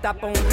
Stop on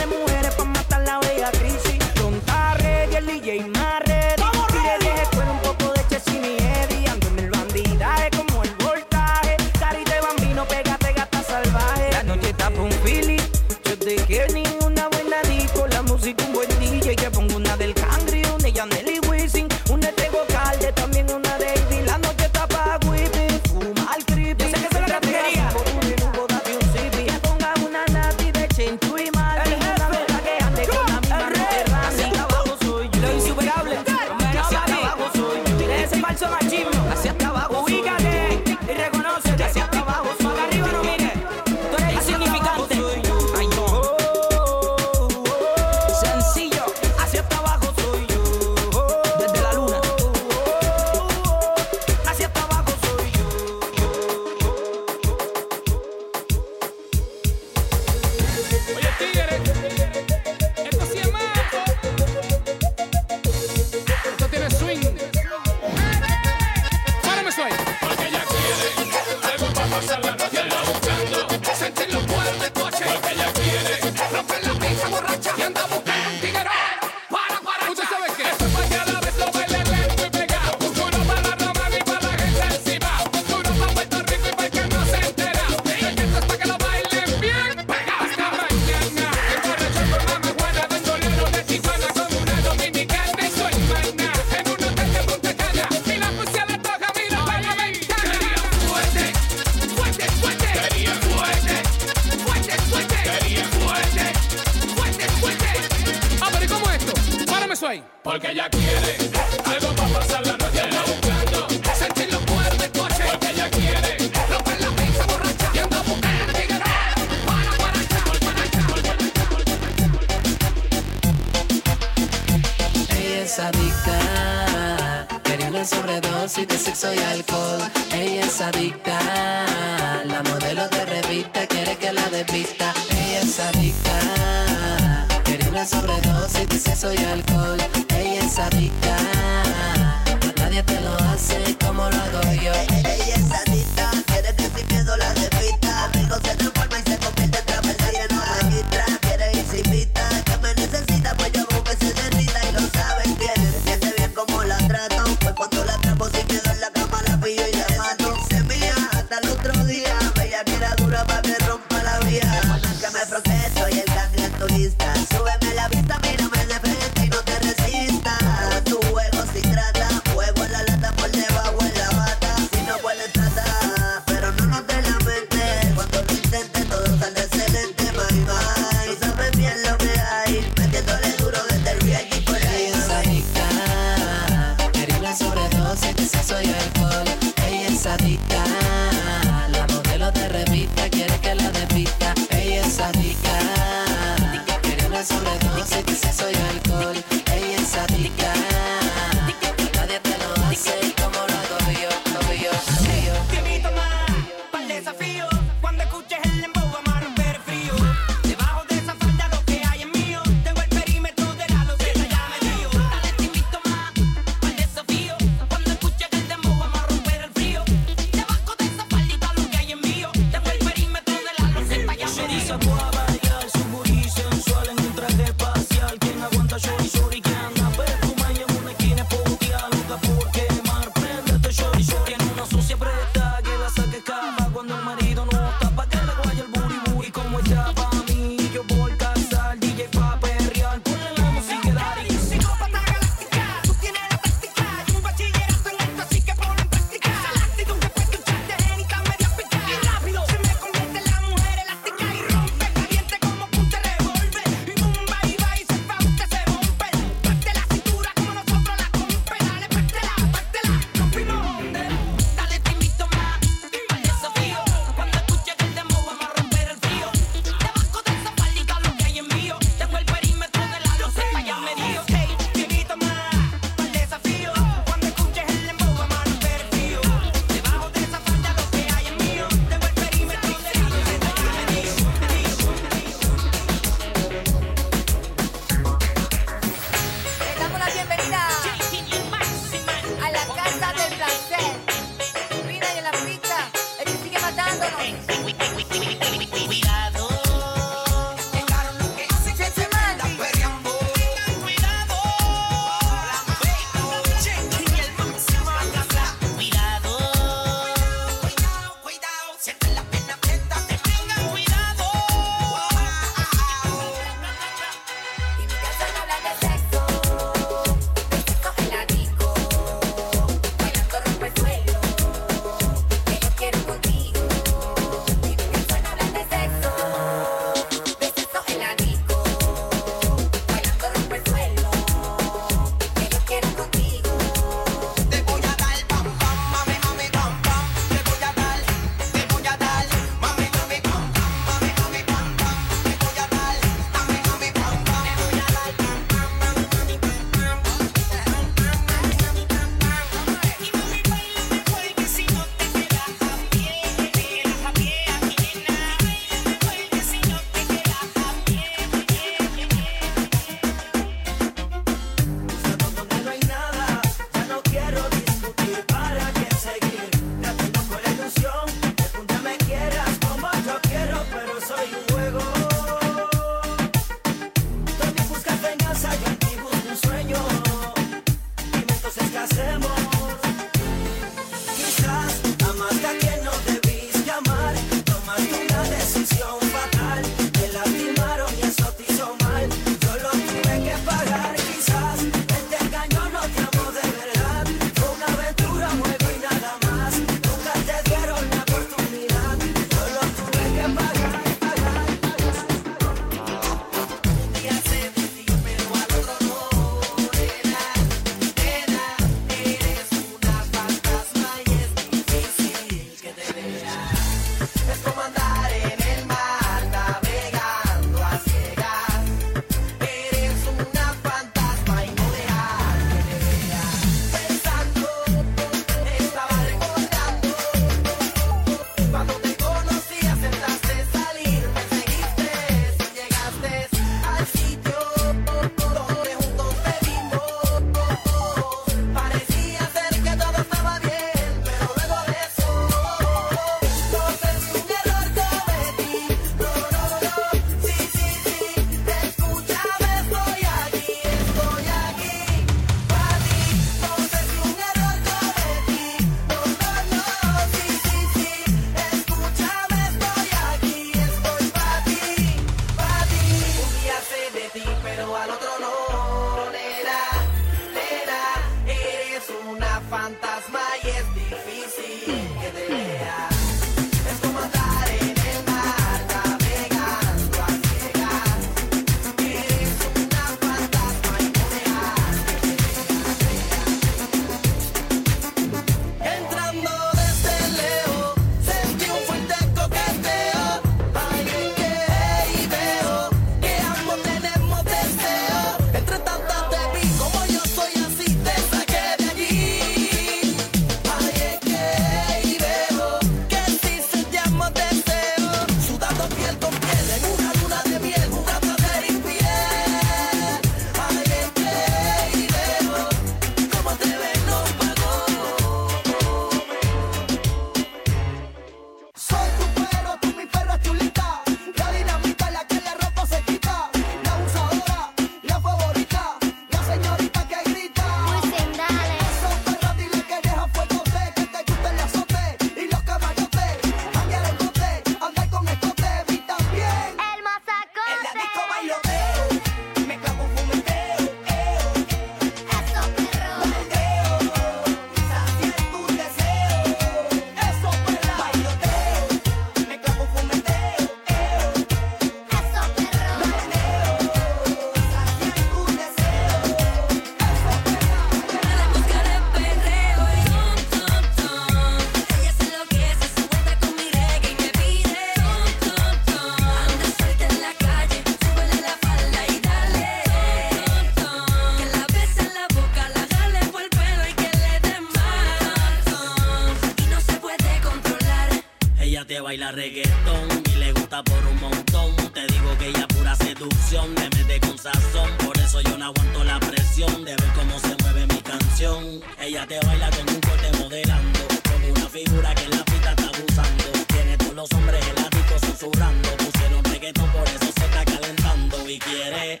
baila reggaetón y le gusta por un montón. Te digo que ella pura seducción, me mete con sazón. Por eso yo no aguanto la presión de ver cómo se mueve mi canción. Ella te baila con un corte modelando, con una figura que en la pista está abusando. Tiene todos los hombres heladitos susurrando. Pusieron reggaetón, por eso se está calentando y quiere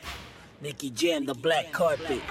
Nicky Jam, the black carpet.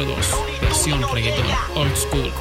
Número 2, versión reggaetón old school.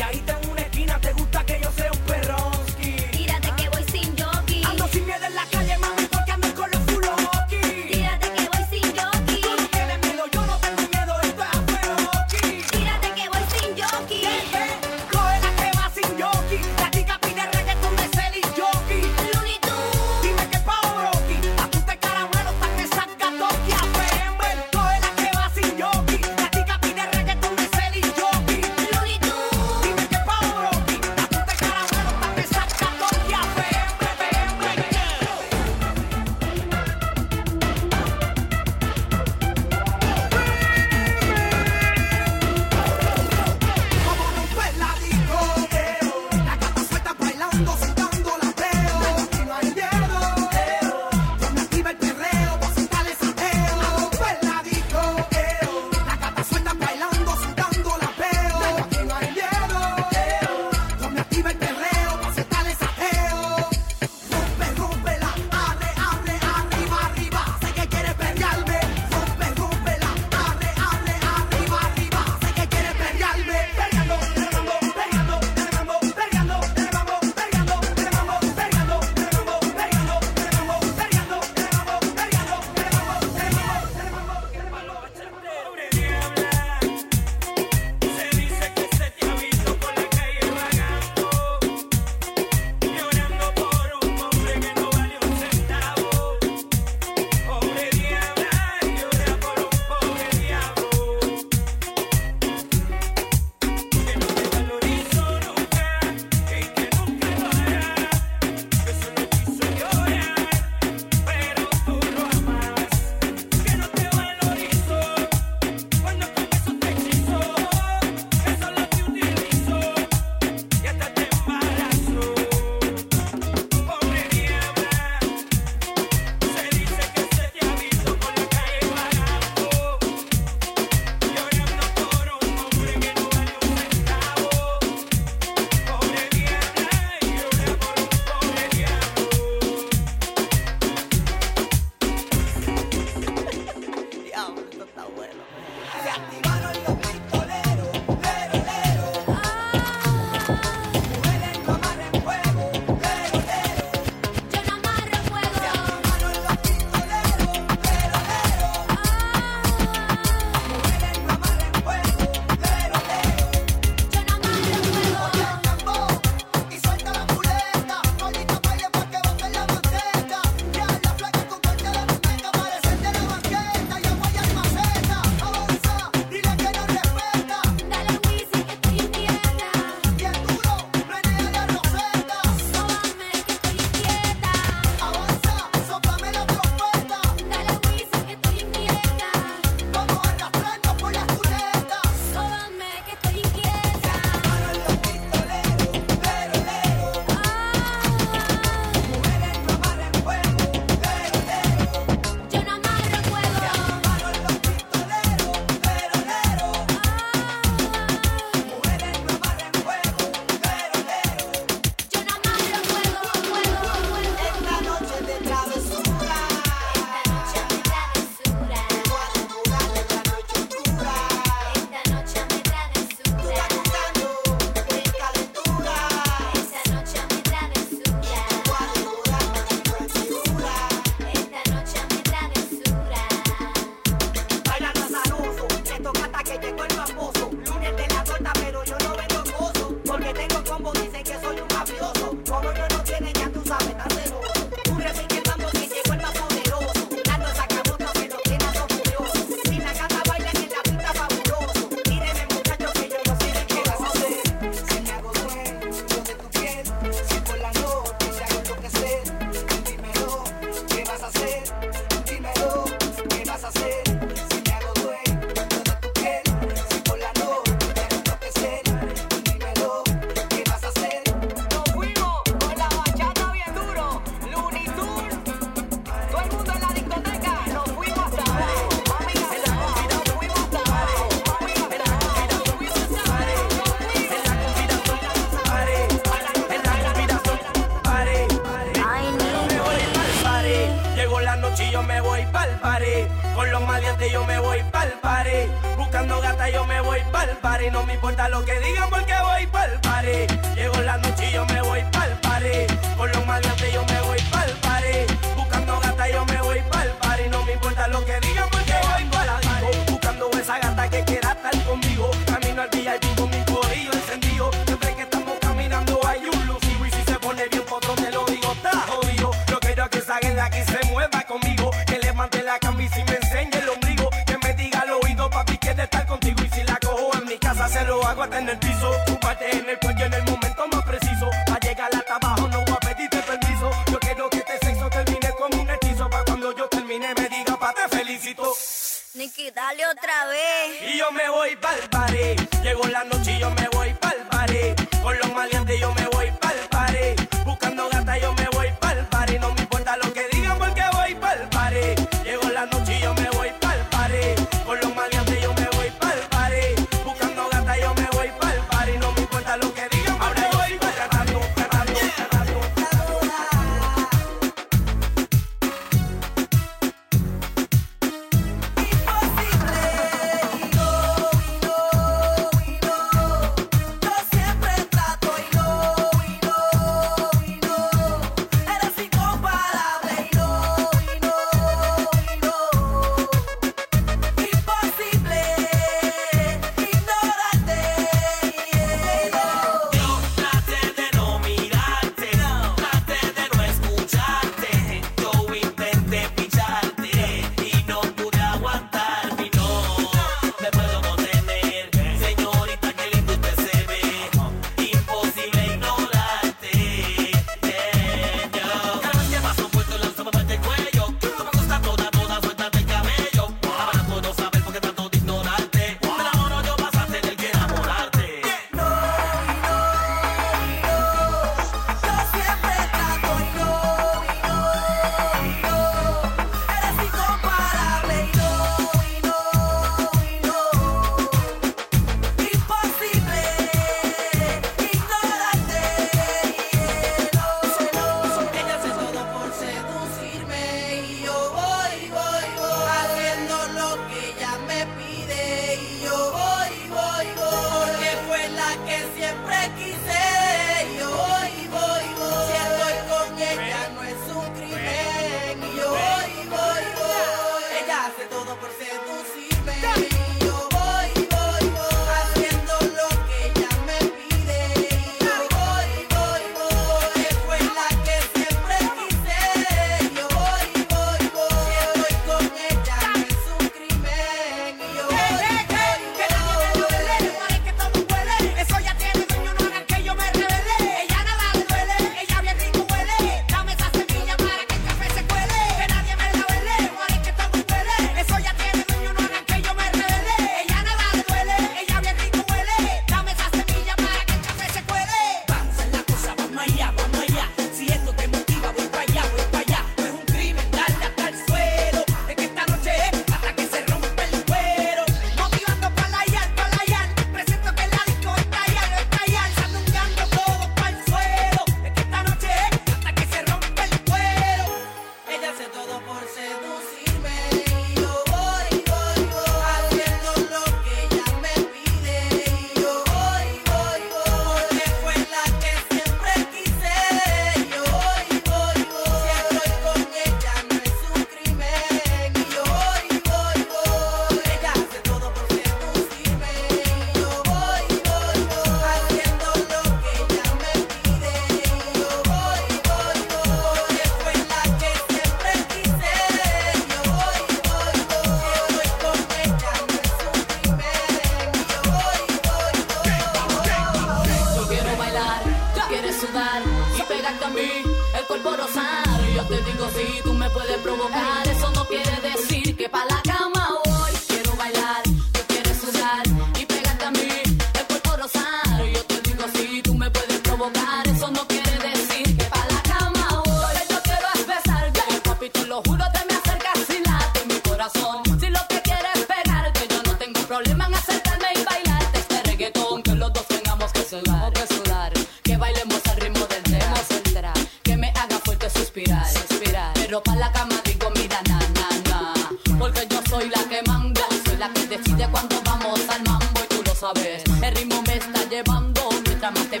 Jamás te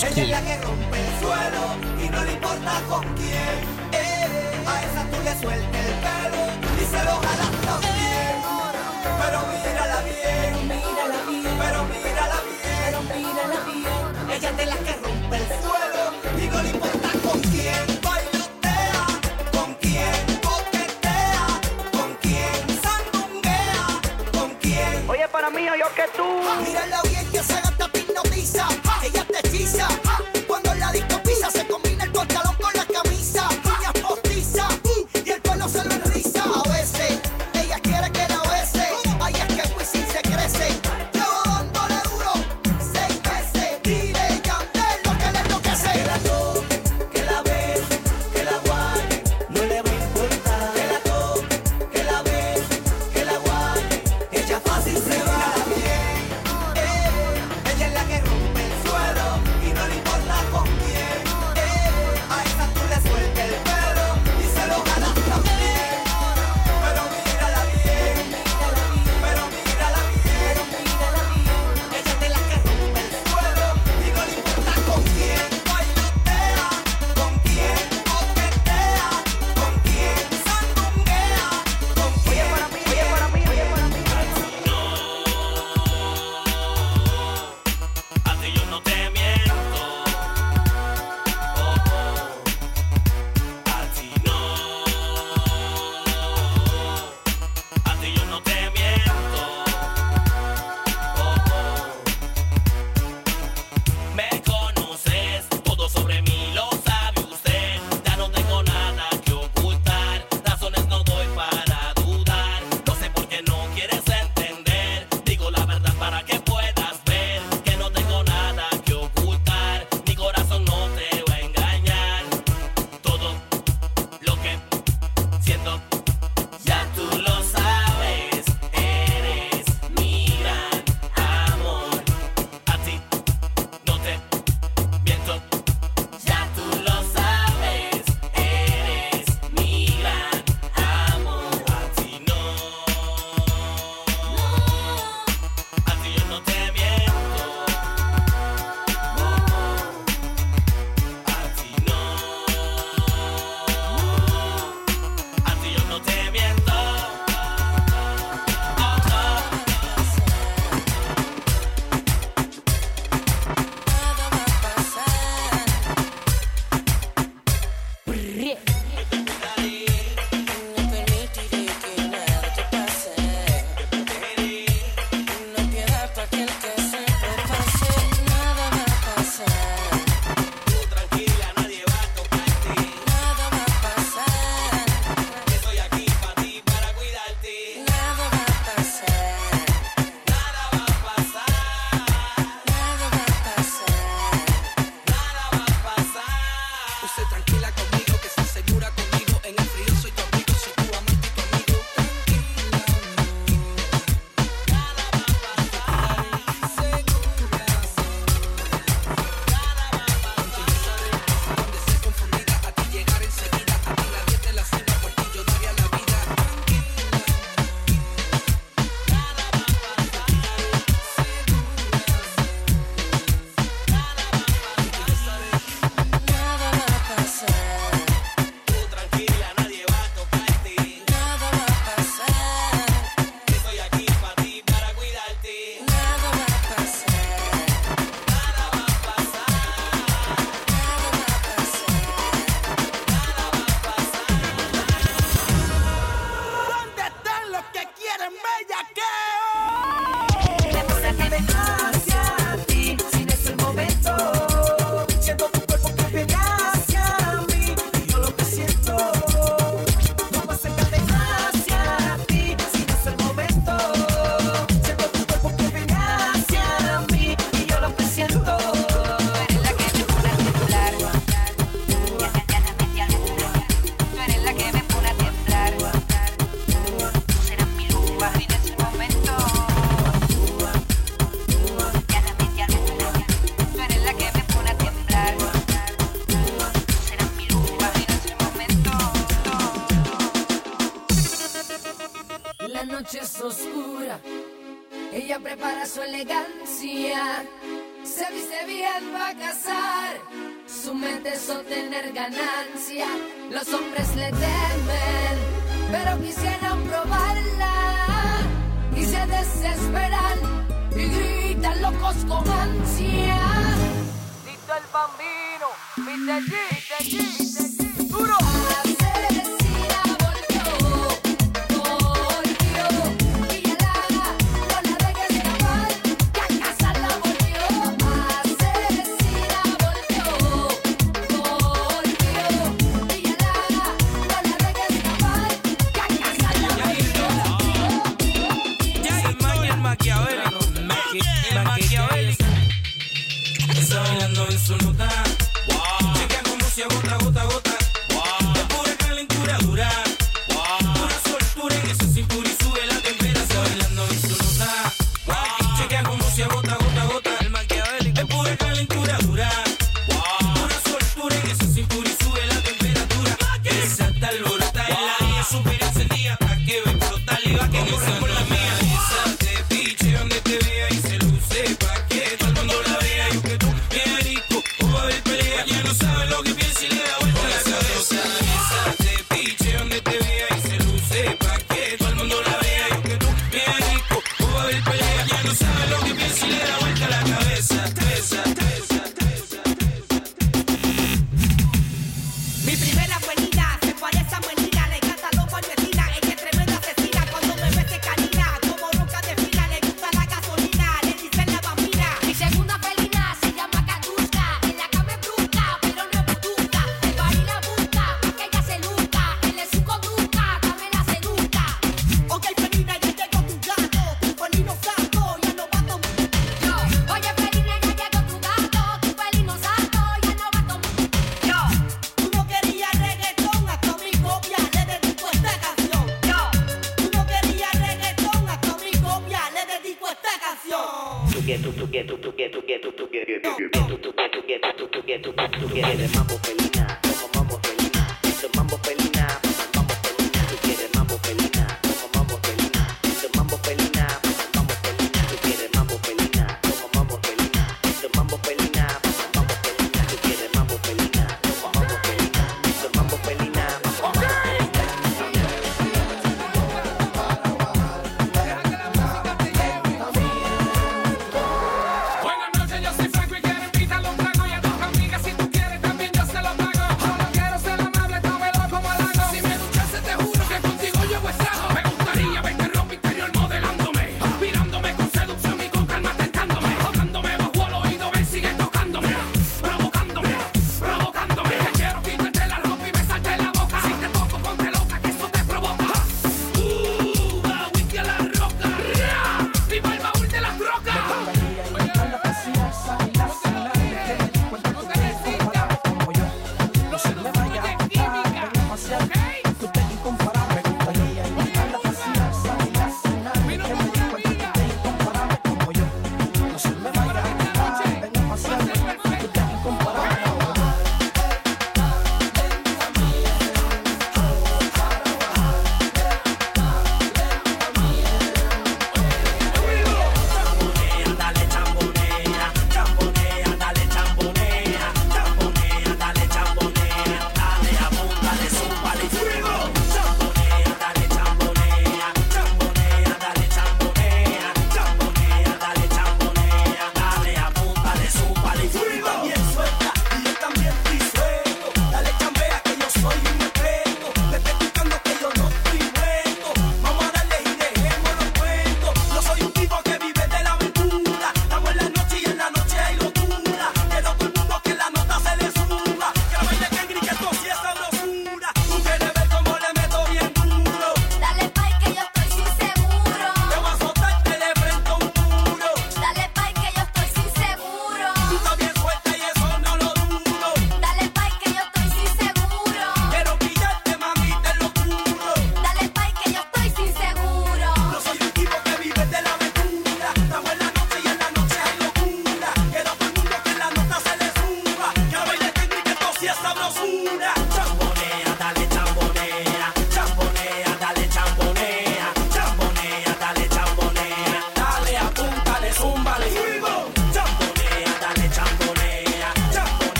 Ella es la que rompe el suelo y no le importa con quién. Eh, a esa tú le el pelo y se lo jalas también. Pero mírala bien, mírala bien, pero mírala bien, pero mírala bien. Ella es la que rompe el suelo y no le importa con quién. bailotea, con quién boquetea, con quién sandungaea, con quién oye Para mí, yo que tú. Cuando la disco pisa se convierte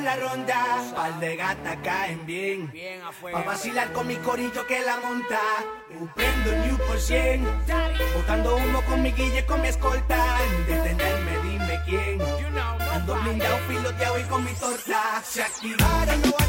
en la ronda. Pal de gata caen bien. bien a vacilar con mi corillo que la monta. Prendo New por 100. Botando humo con mi guille, con mi escolta. Detenerme, dime quién. Ando blindado, piloteado y con mi torta. Se activaron los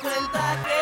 cuenta que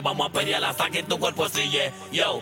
Vamos a pelear hasta que tu cuerpo sigue, yo.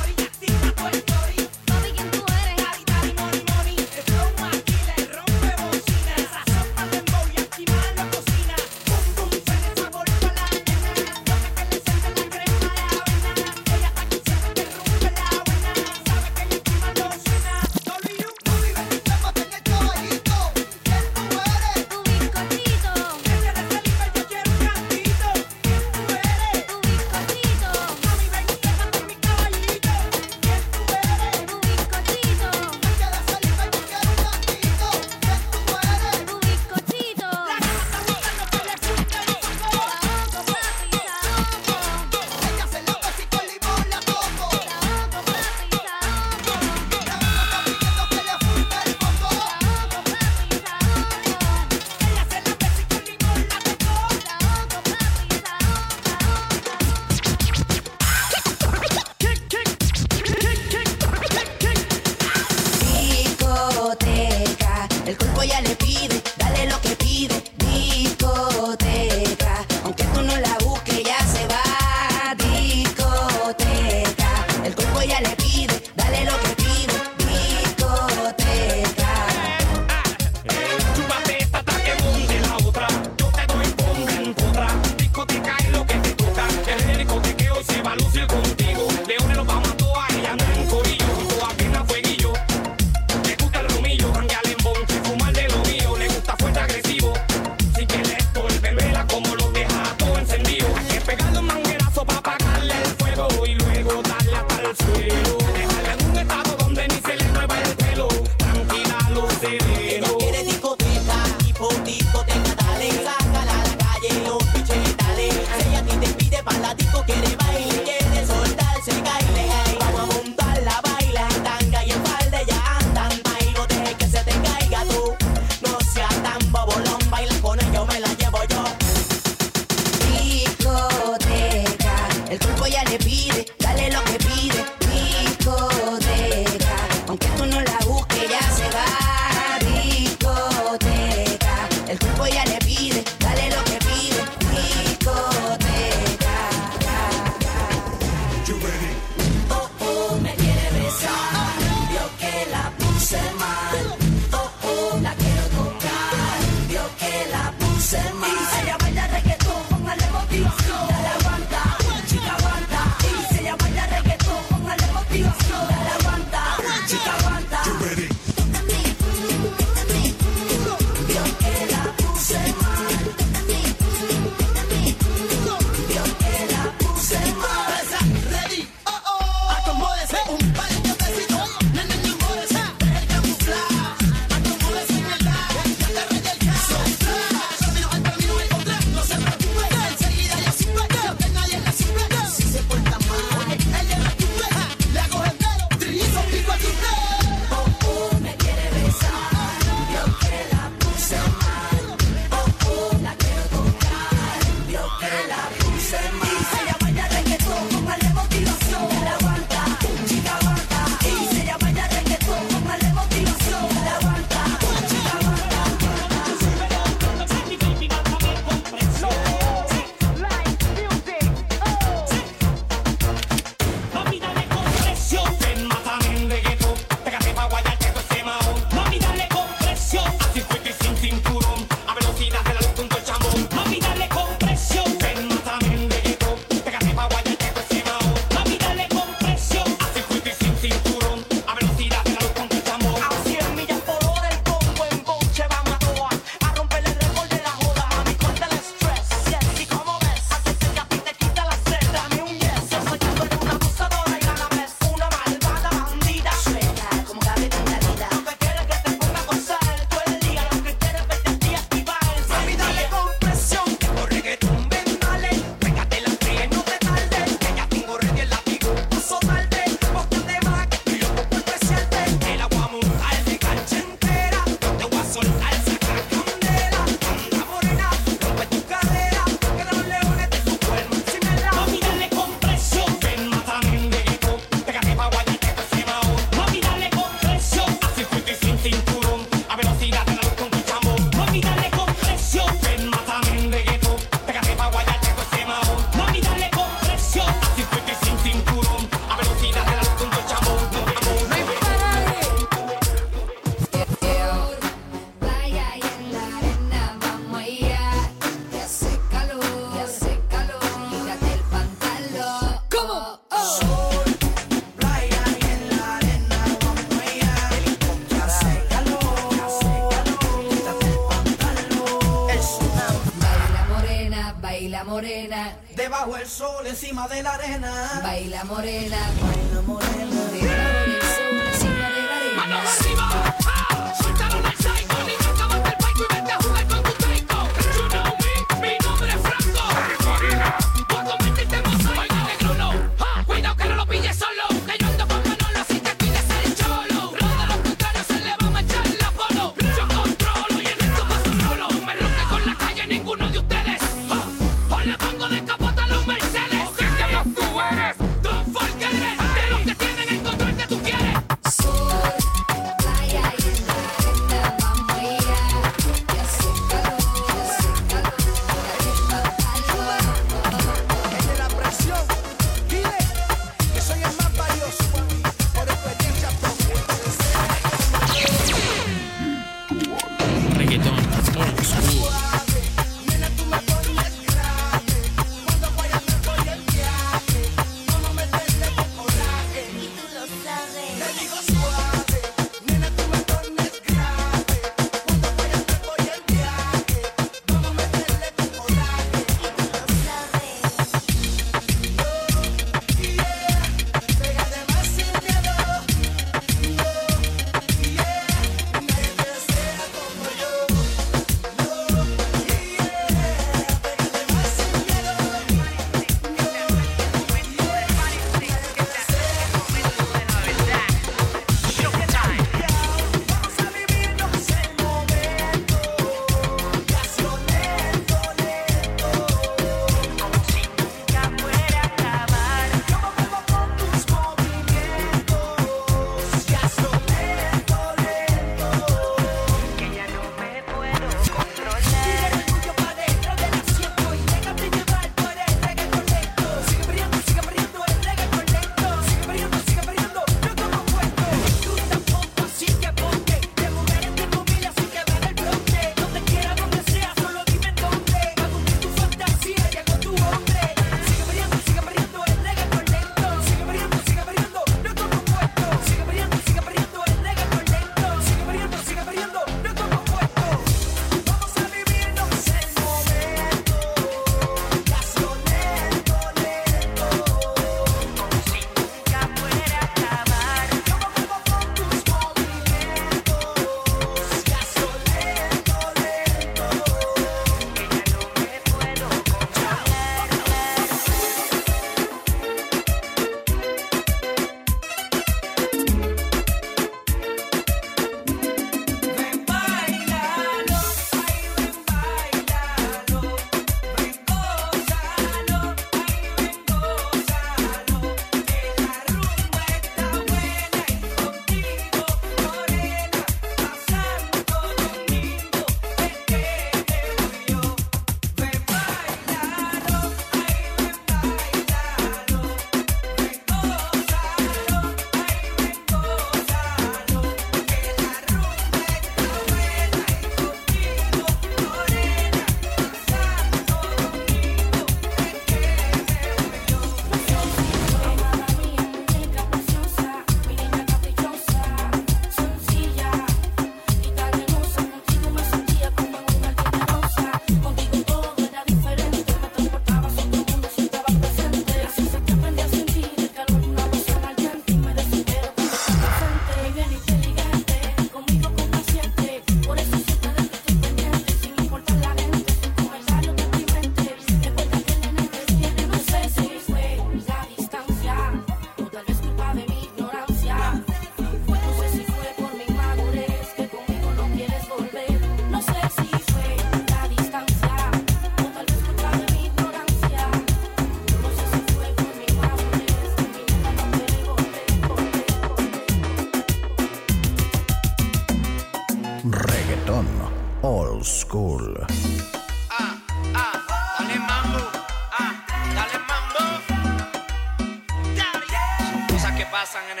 pasangan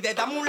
grita, la chica